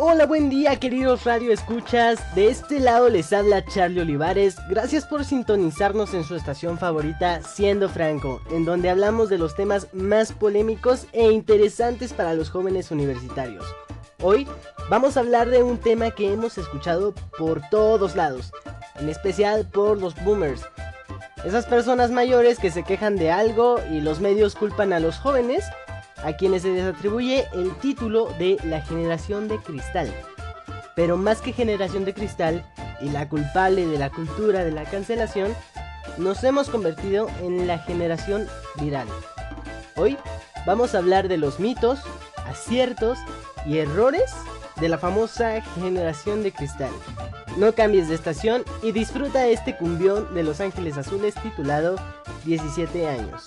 Hola, buen día queridos radio escuchas. De este lado les habla Charlie Olivares. Gracias por sintonizarnos en su estación favorita, Siendo Franco, en donde hablamos de los temas más polémicos e interesantes para los jóvenes universitarios. Hoy vamos a hablar de un tema que hemos escuchado por todos lados, en especial por los boomers. Esas personas mayores que se quejan de algo y los medios culpan a los jóvenes a quienes se les atribuye el título de la generación de cristal. Pero más que generación de cristal y la culpable de la cultura de la cancelación, nos hemos convertido en la generación viral. Hoy vamos a hablar de los mitos, aciertos y errores de la famosa generación de cristal. No cambies de estación y disfruta este cumbión de Los Ángeles Azules titulado 17 años.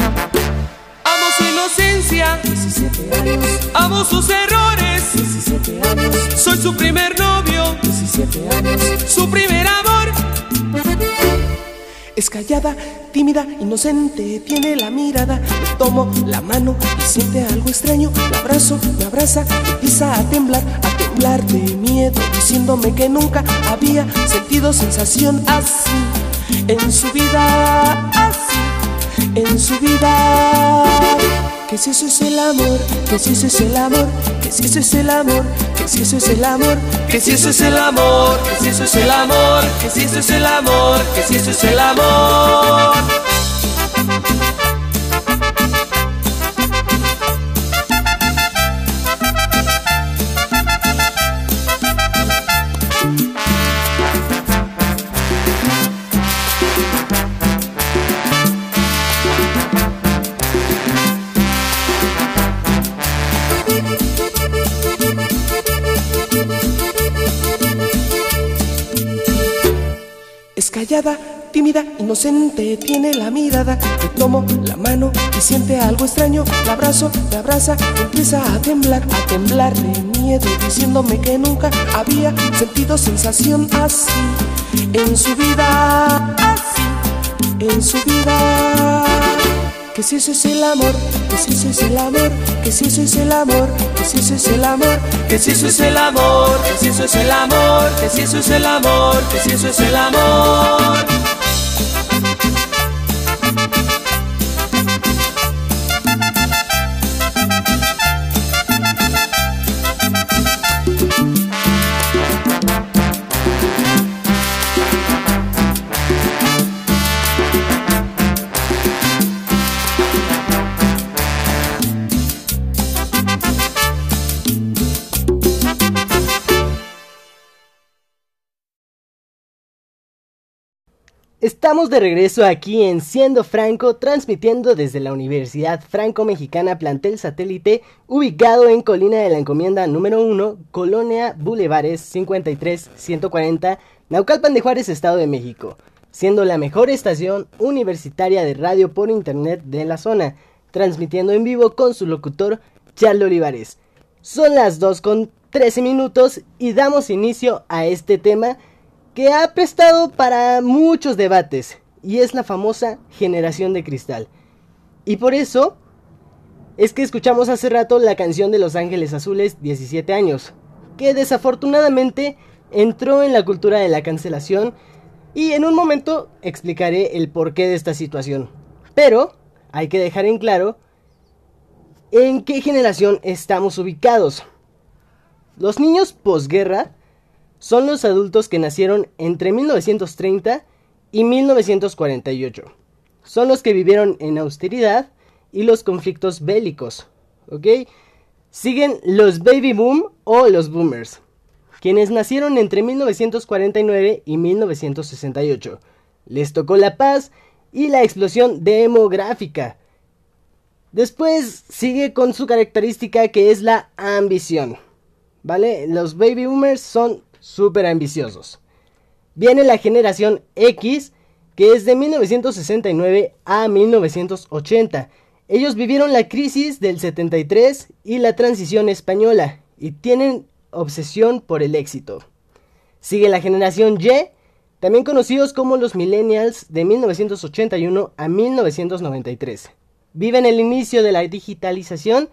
Inocencia, 17 años, amo sus errores, 17 años, soy su primer novio, 17 años, su primer amor. Es callada, tímida, inocente, tiene la mirada. Le tomo la mano y siente algo extraño. La abrazo, me abraza, empieza a temblar, a temblar de miedo, diciéndome que nunca había sentido sensación así en su vida, así en su vida. Que si eso es el amor, que si eso es el amor, que si eso es el amor, que si eso es el amor, que si eso es el amor, que si eso es el amor, que si eso es el amor, que si eso es el amor. Inocente, tiene la mirada. Le tomo la mano y siente algo extraño. La abrazo, me abraza, empieza a temblar, a temblar de miedo, diciéndome que nunca había sentido sensación así en su vida, así en su vida. Que si eso es el amor, que si eso es el amor, que si eso es el amor, que si eso es el amor, que si eso es el amor, que si eso es el amor, que si eso es el amor, que si eso es el amor. Estamos de regreso aquí en Siendo Franco, transmitiendo desde la Universidad Franco-Mexicana Plantel Satélite, ubicado en Colina de la Encomienda número 1, Colonia Bulevares 53-140, Naucalpan de Juárez, Estado de México, siendo la mejor estación universitaria de radio por internet de la zona, transmitiendo en vivo con su locutor Charlie Olivares. Son las 2 con 13 minutos y damos inicio a este tema que ha prestado para muchos debates y es la famosa generación de cristal. Y por eso es que escuchamos hace rato la canción de Los Ángeles Azules 17 años, que desafortunadamente entró en la cultura de la cancelación y en un momento explicaré el porqué de esta situación. Pero hay que dejar en claro en qué generación estamos ubicados. Los niños posguerra son los adultos que nacieron entre 1930 y 1948. Son los que vivieron en austeridad y los conflictos bélicos. ¿Ok? Siguen los baby boom o los boomers, quienes nacieron entre 1949 y 1968. Les tocó la paz y la explosión demográfica. Después sigue con su característica que es la ambición. ¿Vale? Los baby boomers son súper ambiciosos. Viene la generación X, que es de 1969 a 1980. Ellos vivieron la crisis del 73 y la transición española y tienen obsesión por el éxito. Sigue la generación Y, también conocidos como los millennials de 1981 a 1993. Viven el inicio de la digitalización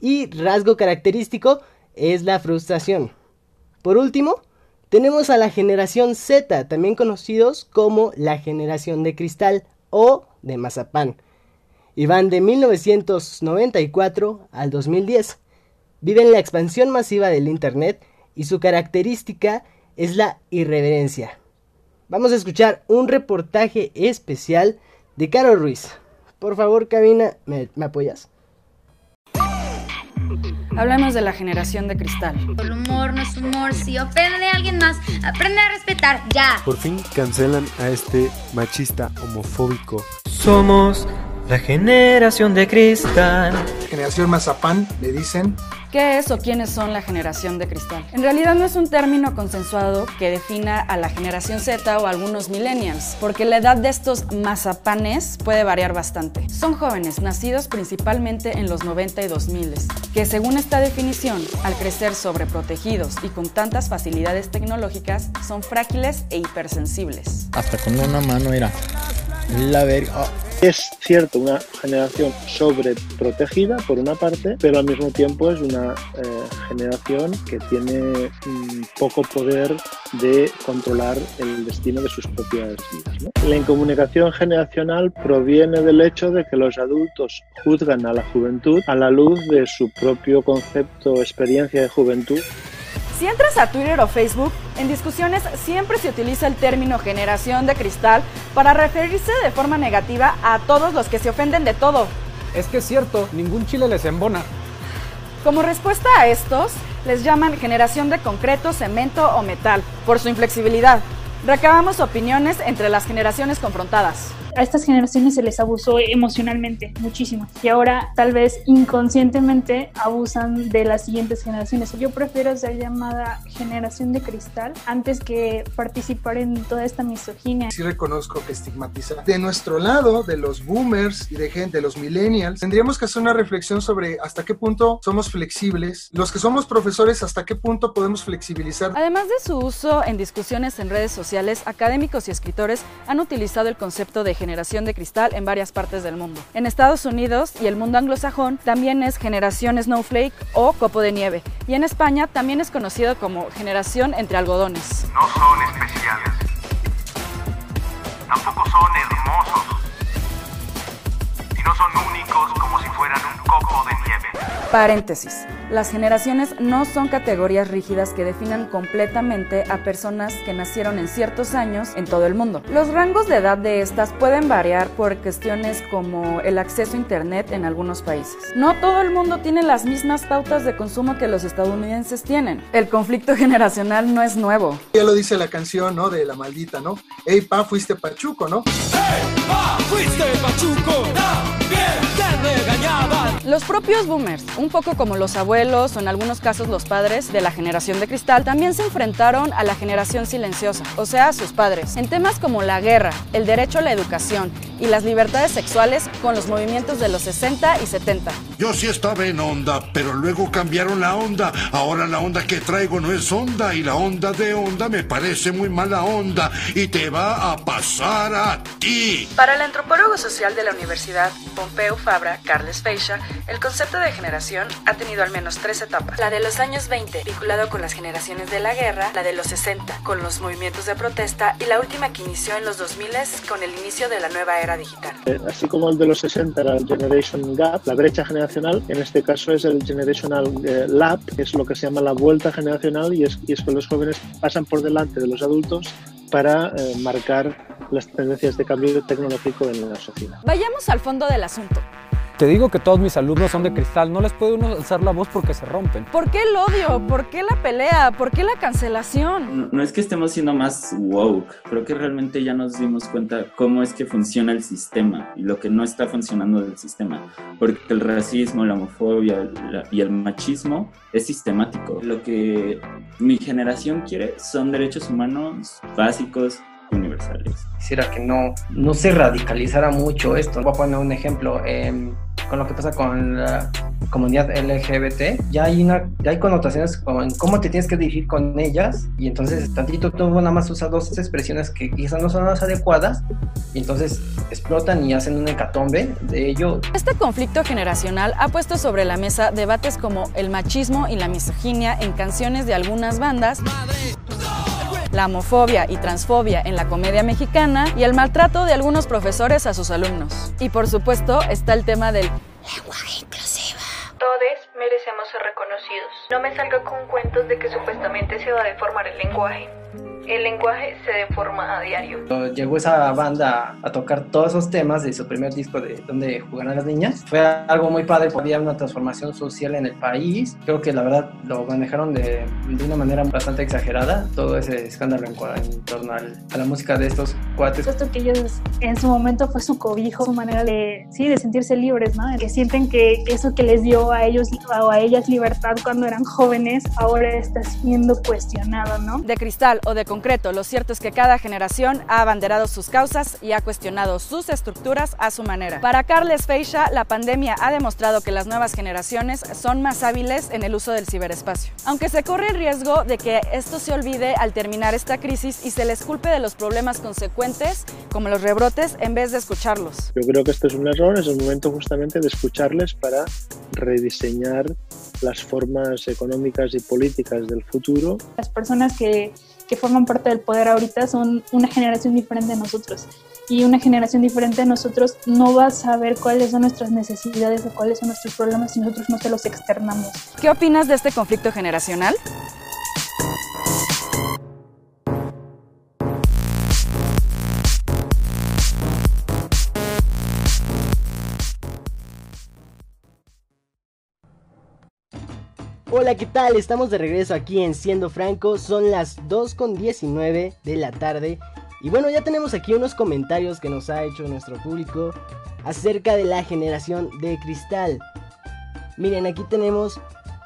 y rasgo característico es la frustración. Por último, tenemos a la generación Z, también conocidos como la generación de cristal o de mazapán. Y van de 1994 al 2010. Viven la expansión masiva del Internet y su característica es la irreverencia. Vamos a escuchar un reportaje especial de Caro Ruiz. Por favor, cabina, ¿me, me apoyas? Hablemos de la generación de cristal. El humor no es humor. Si ofende a alguien más, aprende a respetar ya. Por fin cancelan a este machista homofóbico. Somos la generación de cristal. Generación Mazapán, le dicen. ¿Qué es o quiénes son la generación de cristal? En realidad no es un término consensuado que defina a la generación Z o algunos millennials, porque la edad de estos mazapanes puede variar bastante. Son jóvenes nacidos principalmente en los 90 y 2000, que según esta definición, al crecer sobreprotegidos y con tantas facilidades tecnológicas, son frágiles e hipersensibles. Hasta con una mano era la verga. Es cierto, una generación sobreprotegida por una parte, pero al mismo tiempo es una eh, generación que tiene mm, poco poder de controlar el destino de sus propias vidas. La incomunicación generacional proviene del hecho de que los adultos juzgan a la juventud a la luz de su propio concepto experiencia de juventud si entras a Twitter o Facebook, en discusiones siempre se utiliza el término generación de cristal para referirse de forma negativa a todos los que se ofenden de todo. Es que es cierto, ningún chile les embona. Como respuesta a estos, les llaman generación de concreto, cemento o metal, por su inflexibilidad. Recabamos opiniones entre las generaciones confrontadas a estas generaciones se les abusó emocionalmente muchísimo y ahora tal vez inconscientemente abusan de las siguientes generaciones. Yo prefiero ser llamada generación de cristal antes que participar en toda esta misoginia. Sí reconozco que estigmatiza. De nuestro lado, de los boomers y de gente, de los millennials, tendríamos que hacer una reflexión sobre hasta qué punto somos flexibles, los que somos profesores, hasta qué punto podemos flexibilizar. Además de su uso en discusiones en redes sociales, académicos y escritores han utilizado el concepto de generación de cristal en varias partes del mundo. En Estados Unidos y el mundo anglosajón también es generación snowflake o copo de nieve. Y en España también es conocido como generación entre algodones. No son especiales. Tampoco son Paréntesis. Las generaciones no son categorías rígidas que definan completamente a personas que nacieron en ciertos años en todo el mundo. Los rangos de edad de estas pueden variar por cuestiones como el acceso a Internet en algunos países. No todo el mundo tiene las mismas pautas de consumo que los estadounidenses tienen. El conflicto generacional no es nuevo. Ya lo dice la canción, ¿no? De la maldita, ¿no? Ey, pa, fuiste pachuco, ¿no? ¡Ey, pa, fuiste pachuco! ¡También! Los propios boomers, un poco como los abuelos o en algunos casos los padres de la generación de cristal, también se enfrentaron a la generación silenciosa, o sea, a sus padres, en temas como la guerra, el derecho a la educación y las libertades sexuales con los movimientos de los 60 y 70. Yo sí estaba en onda, pero luego cambiaron la onda. Ahora la onda que traigo no es onda y la onda de onda me parece muy mala onda y te va a pasar a ti. Para el antropólogo social de la Universidad Pompeu Fabra, Carles Feixa, el concepto de generación ha tenido al menos tres etapas. La de los años 20, vinculado con las generaciones de la guerra, la de los 60, con los movimientos de protesta, y la última que inició en los 2000 con el inicio de la nueva era digital. Así como el de los 60 era el Generation Gap, la brecha generacional, en este caso es el Generational Lab, que es lo que se llama la vuelta generacional, y es, y es que los jóvenes pasan por delante de los adultos para eh, marcar las tendencias de cambio tecnológico en la sociedad. Vayamos al fondo del asunto. Te digo que todos mis alumnos son de cristal, no les puede uno alzar la voz porque se rompen. ¿Por qué el odio? ¿Por qué la pelea? ¿Por qué la cancelación? No, no, es que estemos siendo más woke, creo que realmente ya nos dimos cuenta cómo es que funciona el sistema y lo que no está funcionando del sistema, porque el racismo, la homofobia la, y el machismo es sistemático. Lo que mi generación quiere son derechos humanos básicos, universales. Quisiera que no, no se radicalizara mucho esto. Voy a poner un ejemplo. Eh, con lo que pasa con la comunidad LGBT, ya hay, una, ya hay connotaciones con cómo te tienes que dirigir con ellas y entonces tantito tú nada más usas dos expresiones que quizás no son las adecuadas y entonces explotan y hacen un hecatombe de ello. Este conflicto generacional ha puesto sobre la mesa debates como el machismo y la misoginia en canciones de algunas bandas la homofobia y transfobia en la comedia mexicana y el maltrato de algunos profesores a sus alumnos. Y por supuesto está el tema del lenguaje inclusivo. Todos merecemos ser reconocidos. No me salga con cuentos de que supuestamente se va a deformar el lenguaje. El lenguaje se deforma a diario. Llegó esa banda a tocar todos esos temas de su primer disco de Donde jugarán las niñas. Fue algo muy padre, había una transformación social en el país. Creo que la verdad lo manejaron de, de una manera bastante exagerada, todo ese escándalo en, en torno al, a la música de estos cuates. Esto que ellos en su momento fue su cobijo, su manera de, sí, de sentirse libres, ¿no? Que sienten que eso que les dio a ellos o a ellas libertad cuando eran jóvenes, ahora está siendo cuestionado, ¿no? De cristal o de concreto, lo cierto es que cada generación ha abanderado sus causas y ha cuestionado sus estructuras a su manera. Para Carles Feixa, la pandemia ha demostrado que las nuevas generaciones son más hábiles en el uso del ciberespacio. Aunque se corre el riesgo de que esto se olvide al terminar esta crisis y se les culpe de los problemas consecuentes, como los rebrotes, en vez de escucharlos. Yo creo que esto es un error, es el momento justamente de escucharles para rediseñar las formas económicas y políticas del futuro. Las personas que, que forman parte del poder ahorita son una generación diferente de nosotros y una generación diferente de nosotros no va a saber cuáles son nuestras necesidades o cuáles son nuestros problemas si nosotros no se los externamos. ¿Qué opinas de este conflicto generacional? Hola, ¿qué tal? Estamos de regreso aquí en Siendo Franco. Son las 2.19 de la tarde. Y bueno, ya tenemos aquí unos comentarios que nos ha hecho nuestro público acerca de la generación de cristal. Miren, aquí tenemos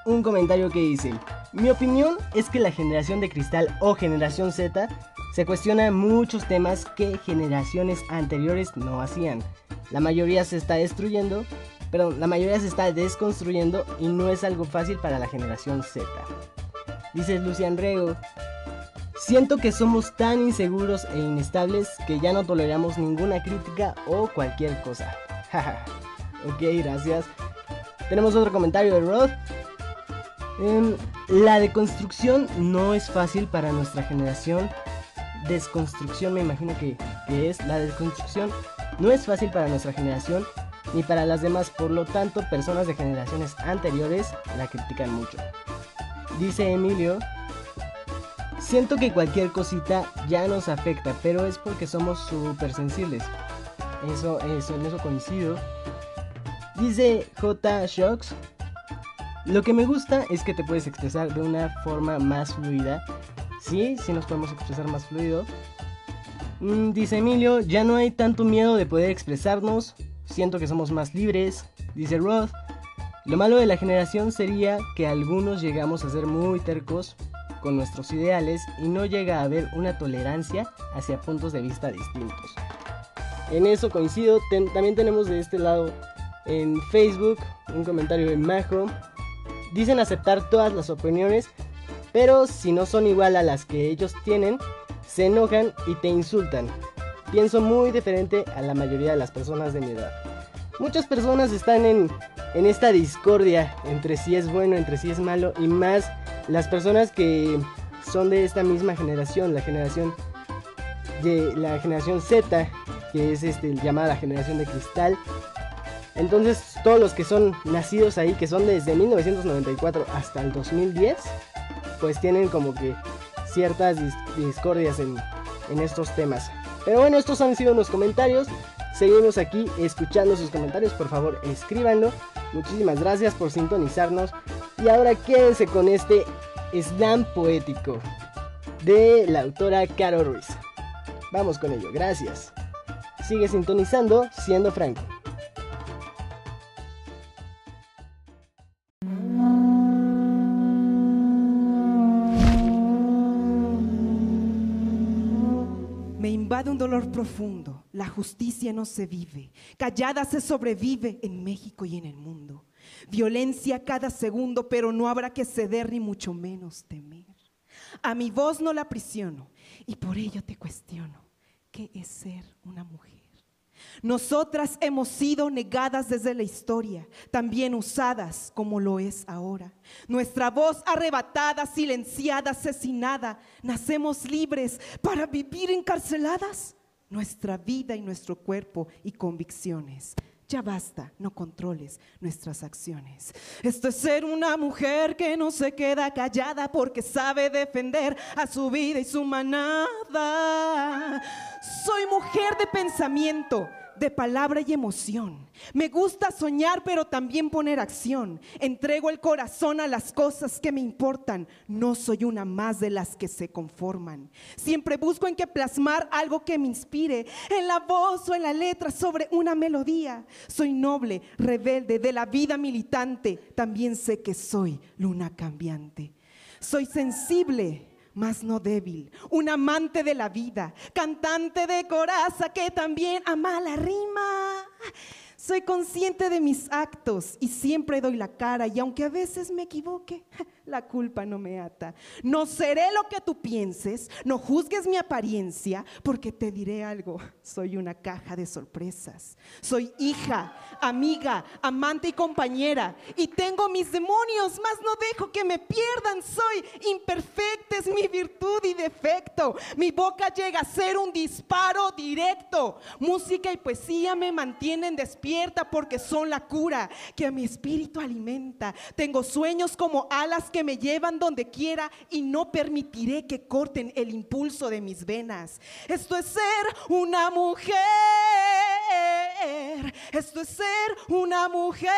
un comentario que dice, mi opinión es que la generación de cristal o generación Z se cuestiona muchos temas que generaciones anteriores no hacían. La mayoría se está destruyendo Perdón, la mayoría se está desconstruyendo y no es algo fácil para la generación Z. Dice Lucian Rego, siento que somos tan inseguros e inestables que ya no toleramos ninguna crítica o cualquier cosa. ok, gracias. Tenemos otro comentario de Rod. Eh, la deconstrucción no es fácil para nuestra generación. Desconstrucción me imagino que, que es. La desconstrucción no es fácil para nuestra generación ni para las demás, por lo tanto personas de generaciones anteriores la critican mucho. Dice Emilio, siento que cualquier cosita ya nos afecta, pero es porque somos súper sensibles. Eso, eso, en eso coincido. Dice J. Shocks, lo que me gusta es que te puedes expresar de una forma más fluida. Sí, sí nos podemos expresar más fluido. Mm, dice Emilio, ya no hay tanto miedo de poder expresarnos, Siento que somos más libres, dice Roth. Lo malo de la generación sería que algunos llegamos a ser muy tercos con nuestros ideales y no llega a haber una tolerancia hacia puntos de vista distintos. En eso coincido, también tenemos de este lado en Facebook un comentario de Majo. Dicen aceptar todas las opiniones, pero si no son igual a las que ellos tienen, se enojan y te insultan. Pienso muy diferente a la mayoría de las personas de mi edad. Muchas personas están en, en esta discordia entre si es bueno, entre si es malo y más las personas que son de esta misma generación, la generación de la generación Z, que es este, llamada la generación de cristal. Entonces todos los que son nacidos ahí, que son desde 1994 hasta el 2010, pues tienen como que ciertas discordias en, en estos temas. Pero bueno, estos han sido unos comentarios. Seguimos aquí escuchando sus comentarios. Por favor, escríbanlo. Muchísimas gracias por sintonizarnos. Y ahora quédense con este slam poético de la autora Caro Ruiz. Vamos con ello, gracias. Sigue sintonizando siendo franco. Invade un dolor profundo. La justicia no se vive. Callada se sobrevive en México y en el mundo. Violencia cada segundo, pero no habrá que ceder ni mucho menos temer. A mi voz no la prisiono y por ello te cuestiono. ¿Qué es ser una mujer? Nosotras hemos sido negadas desde la historia, también usadas como lo es ahora. Nuestra voz arrebatada, silenciada, asesinada. Nacemos libres para vivir encarceladas. Nuestra vida y nuestro cuerpo y convicciones. Ya basta, no controles nuestras acciones. Esto es ser una mujer que no se queda callada porque sabe defender a su vida y su manada. Soy mujer de pensamiento de palabra y emoción. Me gusta soñar, pero también poner acción. Entrego el corazón a las cosas que me importan. No soy una más de las que se conforman. Siempre busco en que plasmar algo que me inspire, en la voz o en la letra sobre una melodía. Soy noble, rebelde, de la vida militante. También sé que soy luna cambiante. Soy sensible mas no débil, un amante de la vida, cantante de coraza que también ama la rima. Soy consciente de mis actos y siempre doy la cara y aunque a veces me equivoque, la culpa no me ata. No seré lo que tú pienses, no juzgues mi apariencia, porque te diré algo, soy una caja de sorpresas. Soy hija, amiga, amante y compañera y tengo mis demonios, mas no dejo que me pierdan. Soy imperfecta, es mi virtud y defecto. Mi boca llega a ser un disparo directo. Música y poesía me mantienen despierta porque son la cura que a mi espíritu alimenta. Tengo sueños como alas que me llevan donde quiera y no permitiré que corten el impulso de mis venas. Esto es ser una mujer. Esto es ser una mujer.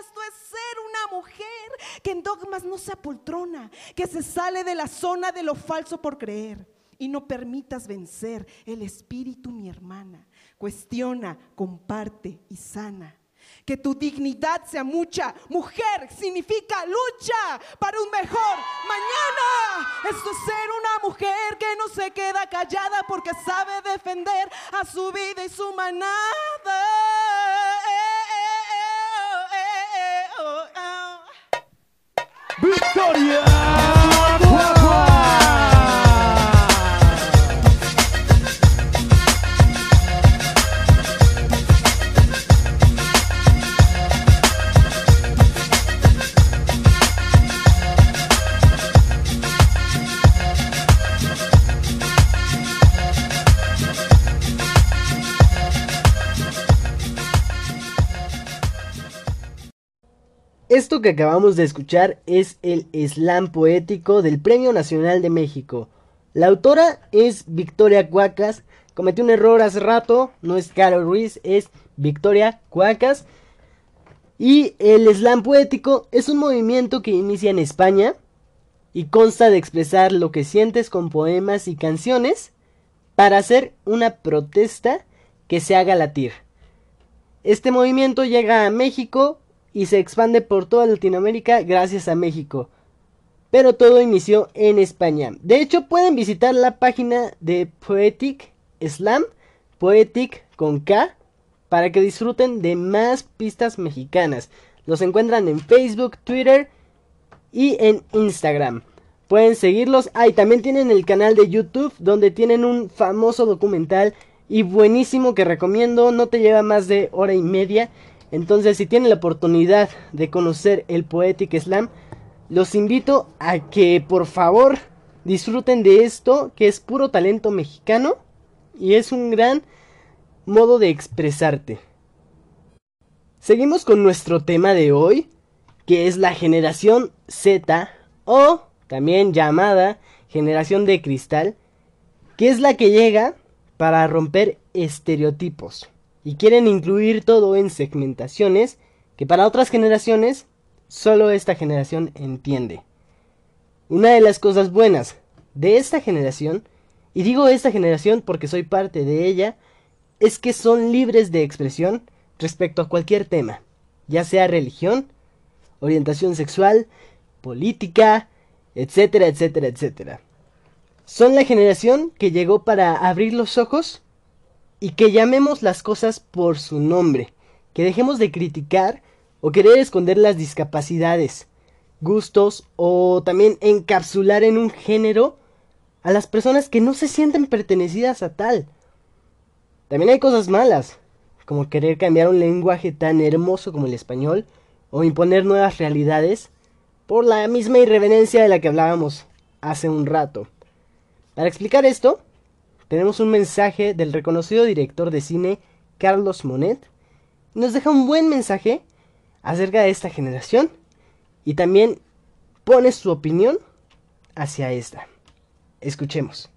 Esto es ser una mujer que en dogmas no se apoltrona, que se sale de la zona de lo falso por creer. Y no permitas vencer el espíritu, mi hermana cuestiona, comparte y sana. Que tu dignidad sea mucha. Mujer significa lucha para un mejor mañana. Esto es ser una mujer que no se queda callada porque sabe defender a su vida y su manada. ¡Victoria! Esto que acabamos de escuchar es el slam poético del Premio Nacional de México. La autora es Victoria Cuacas. Cometió un error hace rato, no es Carol Ruiz, es Victoria Cuacas. Y el slam poético es un movimiento que inicia en España y consta de expresar lo que sientes con poemas y canciones para hacer una protesta que se haga latir. Este movimiento llega a México y se expande por toda Latinoamérica gracias a México. Pero todo inició en España. De hecho, pueden visitar la página de Poetic Slam, Poetic con K, para que disfruten de más pistas mexicanas. Los encuentran en Facebook, Twitter y en Instagram. Pueden seguirlos. Ah, también tienen el canal de YouTube donde tienen un famoso documental y buenísimo que recomiendo. No te lleva más de hora y media entonces, si tienen la oportunidad de conocer el Poetic Slam, los invito a que por favor disfruten de esto, que es puro talento mexicano y es un gran modo de expresarte. Seguimos con nuestro tema de hoy, que es la generación Z o también llamada generación de cristal, que es la que llega para romper estereotipos y quieren incluir todo en segmentaciones que para otras generaciones solo esta generación entiende. Una de las cosas buenas de esta generación, y digo esta generación porque soy parte de ella, es que son libres de expresión respecto a cualquier tema, ya sea religión, orientación sexual, política, etcétera, etcétera, etcétera. Son la generación que llegó para abrir los ojos y que llamemos las cosas por su nombre, que dejemos de criticar o querer esconder las discapacidades, gustos o también encapsular en un género a las personas que no se sienten pertenecidas a tal. También hay cosas malas, como querer cambiar un lenguaje tan hermoso como el español o imponer nuevas realidades por la misma irreverencia de la que hablábamos hace un rato. Para explicar esto, tenemos un mensaje del reconocido director de cine Carlos Monet. Nos deja un buen mensaje acerca de esta generación y también pone su opinión hacia esta. Escuchemos.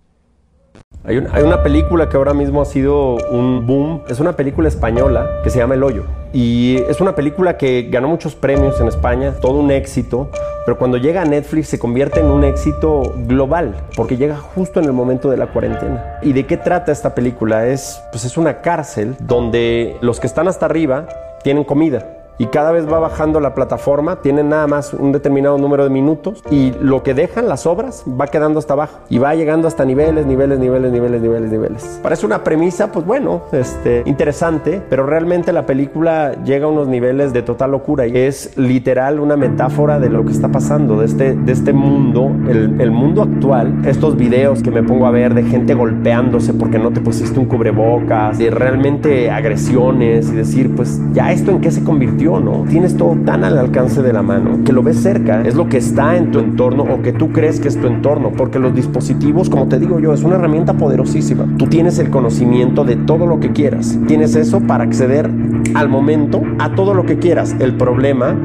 Hay, una película que ahora mismo ha sido un boom, es una película española que se llama El Hoyo. Y es una película que ganó muchos premios en España, todo un éxito, pero cuando llega a Netflix se convierte en un éxito global, porque llega justo en el momento de la cuarentena. ¿Y de qué trata esta película? Es, pues es una cárcel donde los que están hasta arriba tienen comida y cada vez va bajando la plataforma, tienen nada más un determinado número de minutos y lo que dejan las obras va quedando hasta abajo y va llegando hasta niveles, niveles, niveles, niveles, niveles, niveles. Parece una premisa, pues bueno, este, interesante, pero realmente la película llega a unos niveles de total locura y es literal una metáfora de lo que está pasando, de este, de este mundo, el, el mundo actual, estos videos que me pongo a ver de gente golpeándose porque no te pusiste un cubrebocas, de realmente agresiones y decir, pues ya esto en qué se convirtió ¿no? Tienes todo tan al alcance de la mano que lo ves cerca, es lo que está en tu entorno o que tú crees que es tu entorno, porque los dispositivos, como te digo yo, es una herramienta poderosísima. Tú tienes el conocimiento de todo lo que quieras, tienes eso para acceder al momento a todo lo que quieras. El problema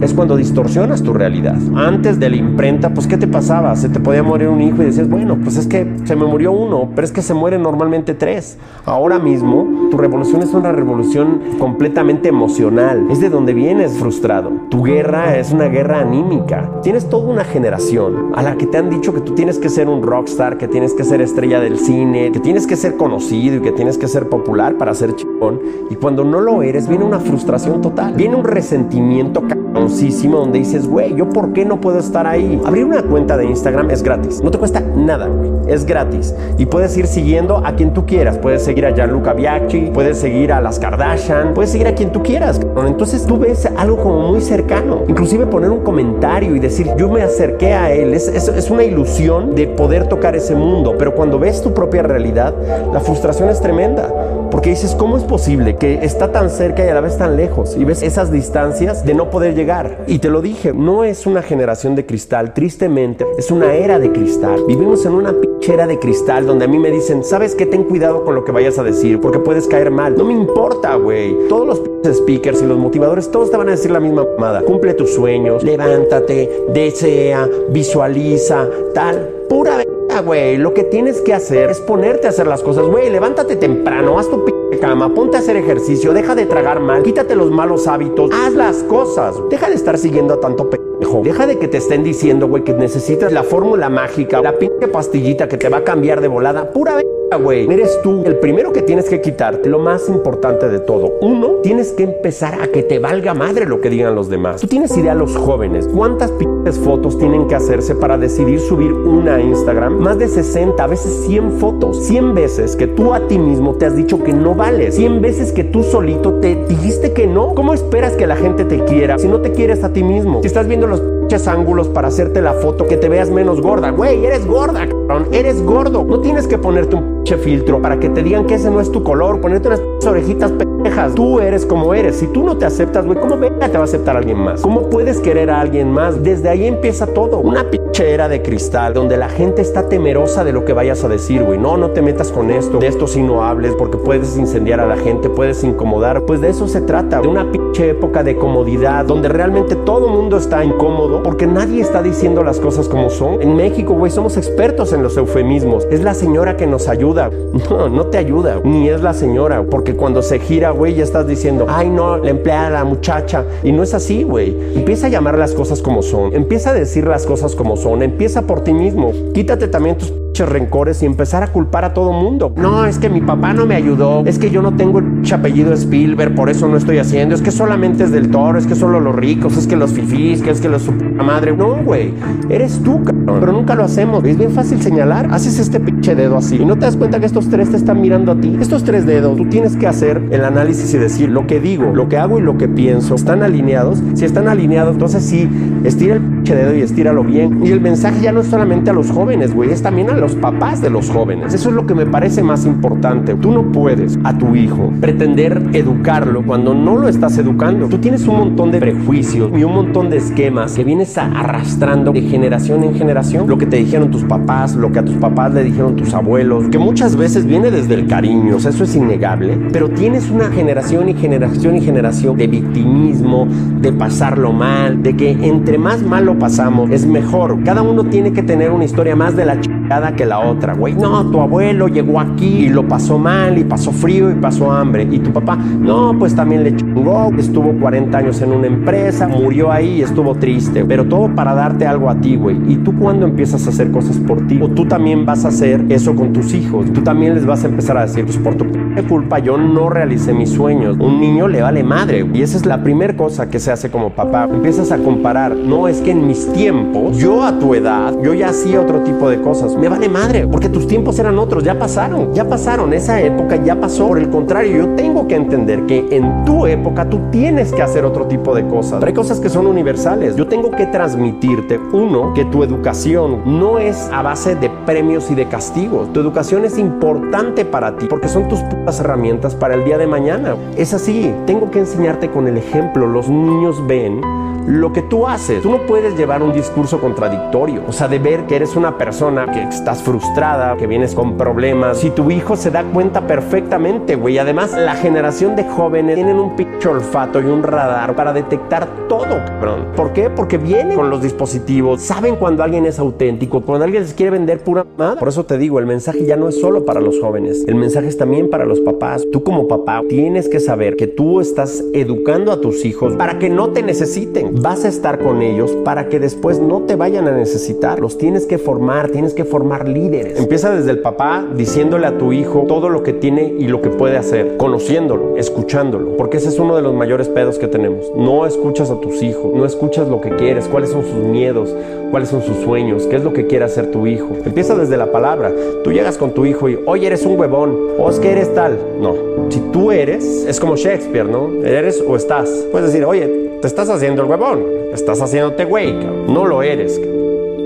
es cuando distorsionas tu realidad. Antes de la imprenta, pues ¿qué te pasaba? Se te podía morir un hijo y decías, bueno, pues es que se me murió uno, pero es que se mueren normalmente tres. Ahora mismo, tu revolución es una revolución completamente emocional. Es de donde vienes frustrado. Tu guerra es una guerra anímica. Tienes toda una generación a la que te han dicho que tú tienes que ser un rockstar, que tienes que ser estrella del cine, que tienes que ser conocido y que tienes que ser popular para ser chingón. Y cuando no lo eres, viene una frustración total. Viene un resentimiento cañoncísimo donde dices, güey, ¿yo por qué no puedo estar ahí? Abrir una cuenta de Instagram es gratis. No te cuesta nada, güey. Es gratis. Y puedes ir siguiendo a quien tú quieras. Puedes seguir a Gianluca Biaggi, puedes seguir a las Kardashian, puedes seguir a quien tú quieras. Entonces tú ves algo como muy cercano. Inclusive poner un comentario y decir, yo me acerqué a él. Es, es, una ilusión de poder tocar ese mundo. Pero cuando ves tu propia realidad, la frustración es tremenda. Porque dices, ¿cómo es posible que está tan cerca y a la vez tan lejos? Y ves esas distancias de no poder llegar. Y te lo dije, no es una generación de cristal, tristemente, es una era de cristal. Vivimos en una pinchera de cristal donde a mí me dicen, ¿sabes qué? Ten cuidado con lo que vayas a decir porque puedes caer mal. No me importa, güey. Todos los speakers y los motivadores, todos te van a decir la misma mamada. Cumple tus sueños, levántate, desea, visualiza, tal. Pura güey. Lo que tienes que hacer es ponerte a hacer las cosas, güey. Levántate temprano, haz tu p cama, ponte a hacer ejercicio, deja de tragar mal, quítate los malos hábitos, haz las cosas. Deja de estar siguiendo a tanto p Deja de que te estén diciendo, güey, que necesitas la fórmula mágica, la pinche pastillita que te va a cambiar de volada. Pura güey. Eres tú el primero que tienes que quitarte. Lo más importante de todo. Uno, tienes que empezar a que te valga madre lo que digan los demás. Tú tienes idea, los jóvenes, cuántas fotos tienen que hacerse para decidir subir una a Instagram. Más de 60, a veces 100 fotos. 100 veces que tú a ti mismo te has dicho que no vales. 100 veces que tú solito te dijiste que no. ¿Cómo esperas que la gente te quiera si no te quieres a ti mismo? Si estás viendo los pinches ángulos para hacerte la foto que te veas menos gorda. Güey, eres gorda, cabrón. Eres gordo. No tienes que ponerte un pinche filtro para que te digan que ese no es tu color. Ponerte unas orejitas pendejas. Tú eres como eres. Si tú no te aceptas, güey, ¿cómo venga te va a aceptar alguien más? ¿Cómo puedes querer a alguien más? Desde ahí empieza todo. Una pinche era de cristal donde la gente está temerosa de lo que vayas a decir, güey. No, no te metas con esto. De esto sí no hables porque puedes incendiar a la gente, puedes incomodar. Pues de eso se trata. De una pinche época de comodidad donde realmente todo el mundo está incómodo porque nadie está diciendo las cosas como son. En México, güey, somos expertos en los eufemismos. Es la señora que nos ayuda. No, no te ayuda. Ni es la señora. Porque cuando se gira, güey, ya estás diciendo, ay, no, la empleada, la muchacha. Y no es así, güey. Empieza a llamar las cosas como son. Empieza a decir las cosas como son. Empieza por ti mismo. Quítate también tus rencores y empezar a culpar a todo mundo. No, es que mi papá no me ayudó, es que yo no tengo el apellido Spielberg, por eso no estoy haciendo, es que solamente es del toro, es que solo los ricos, es que los fifís, que es que los su madre. No, güey, eres tú, cabrón, pero nunca lo hacemos. Es bien fácil señalar, haces este pinche dedo así y no te das cuenta que estos tres te están mirando a ti. Estos tres dedos, tú tienes que hacer el análisis y decir lo que digo, lo que hago y lo que pienso. ¿Están alineados? Si están alineados, entonces sí, estira el pinche dedo y estíralo bien. Y el mensaje ya no es solamente a los jóvenes, güey, es también a los papás de los jóvenes. Eso es lo que me parece más importante. Tú no puedes a tu hijo pretender educarlo cuando no lo estás educando. Tú tienes un montón de prejuicios y un montón de esquemas que vienes arrastrando de generación en generación. Lo que te dijeron tus papás, lo que a tus papás le dijeron tus abuelos, que muchas veces viene desde el cariño, o sea, eso es innegable. Pero tienes una generación y generación y generación de victimismo, de pasarlo mal, de que entre más mal lo pasamos es mejor. Cada uno tiene que tener una historia más de la chingada que la otra, güey. No, tu abuelo llegó aquí y lo pasó mal y pasó frío y pasó hambre. Y tu papá, no, pues también le chingó, estuvo 40 años en una empresa, murió ahí y estuvo triste. Pero todo para darte algo a ti, güey. ¿Y tú cuando empiezas a hacer cosas por ti? O tú también vas a hacer eso con tus hijos. Tú también les vas a empezar a decir, pues por tu culpa yo no realicé mis sueños. Un niño le vale madre. Y esa es la primera cosa que se hace como papá. Empiezas a comparar. No, es que en mis tiempos, yo a tu edad, yo ya hacía otro tipo de cosas. Me vale madre, porque tus tiempos eran otros, ya pasaron, ya pasaron, esa época ya pasó. Por el contrario, yo tengo que entender que en tu época tú tienes que hacer otro tipo de cosas. Hay cosas que son universales. Yo tengo que transmitirte, uno, que tu educación no es a base de premios y de castigos. Tu educación es importante para ti, porque son tus putas herramientas para el día de mañana. Es así, tengo que enseñarte con el ejemplo. Los niños ven lo que tú haces. Tú no puedes llevar un discurso contradictorio, o sea, de ver que eres una persona que estás frustrada, que vienes con problemas. Si tu hijo se da cuenta perfectamente, güey. Además, la generación de jóvenes tienen un pinche olfato y un radar para detectar todo, cabrón. ¿Por qué? Porque vienen con los dispositivos, saben cuando alguien es auténtico, cuando alguien les quiere vender pura madre. Por eso te digo, el mensaje ya no es solo para los jóvenes, el mensaje es también para los papás. Tú como papá tienes que saber que tú estás educando a tus hijos para que no te necesiten vas a estar con ellos para que después no te vayan a necesitar. Los tienes que formar, tienes que formar líderes. Empieza desde el papá diciéndole a tu hijo todo lo que tiene y lo que puede hacer, conociéndolo, escuchándolo, porque ese es uno de los mayores pedos que tenemos. No escuchas a tus hijos, no escuchas lo que quieres, cuáles son sus miedos, cuáles son sus sueños, qué es lo que quiere hacer tu hijo. Empieza desde la palabra. Tú llegas con tu hijo y, oye, eres un huevón, o es que eres tal. No, si tú eres, es como Shakespeare, ¿no? Eres o estás. Puedes decir, oye, te estás haciendo el huevón, estás haciéndote güey, no lo eres,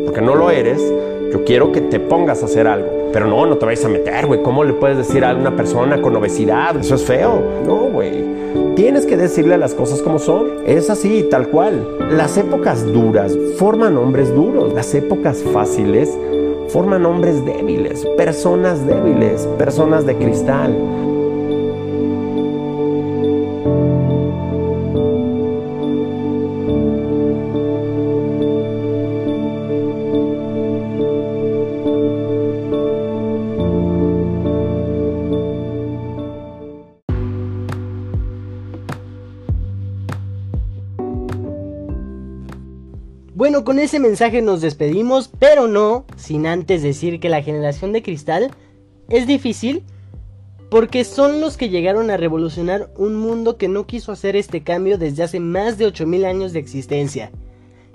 porque no lo eres, yo quiero que te pongas a hacer algo. Pero no, no te vayas a meter, güey. ¿Cómo le puedes decir a una persona con obesidad? Eso es feo. No, güey. Tienes que decirle las cosas como son. Es así, tal cual. Las épocas duras forman hombres duros. Las épocas fáciles forman hombres débiles, personas débiles, personas de cristal. Ese mensaje nos despedimos, pero no sin antes decir que la generación de cristal es difícil porque son los que llegaron a revolucionar un mundo que no quiso hacer este cambio desde hace más de 8000 años de existencia.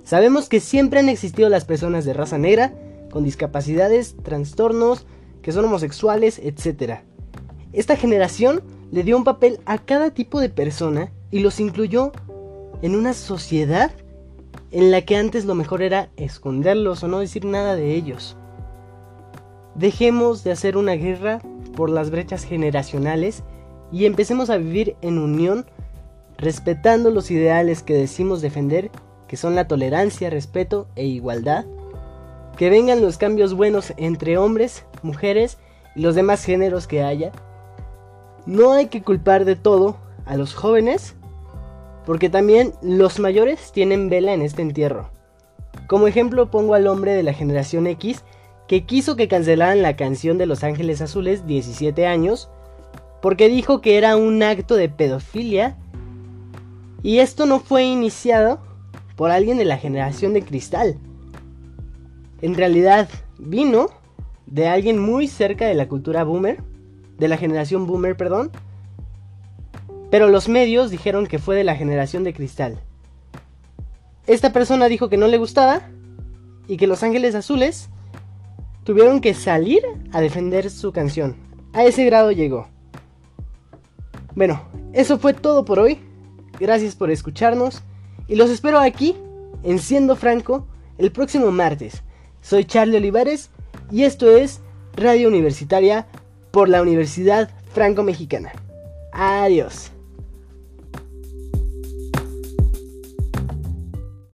Sabemos que siempre han existido las personas de raza negra, con discapacidades, trastornos, que son homosexuales, etc. Esta generación le dio un papel a cada tipo de persona y los incluyó en una sociedad en la que antes lo mejor era esconderlos o no decir nada de ellos. Dejemos de hacer una guerra por las brechas generacionales y empecemos a vivir en unión respetando los ideales que decimos defender, que son la tolerancia, respeto e igualdad. Que vengan los cambios buenos entre hombres, mujeres y los demás géneros que haya. No hay que culpar de todo a los jóvenes porque también los mayores tienen vela en este entierro. Como ejemplo pongo al hombre de la generación X que quiso que cancelaran la canción de Los Ángeles Azules 17 años porque dijo que era un acto de pedofilia y esto no fue iniciado por alguien de la generación de cristal. En realidad vino de alguien muy cerca de la cultura boomer, de la generación boomer, perdón. Pero los medios dijeron que fue de la generación de cristal. Esta persona dijo que no le gustaba y que Los Ángeles Azules tuvieron que salir a defender su canción. A ese grado llegó. Bueno, eso fue todo por hoy. Gracias por escucharnos y los espero aquí en Siendo Franco el próximo martes. Soy Charlie Olivares y esto es Radio Universitaria por la Universidad Franco Mexicana. Adiós.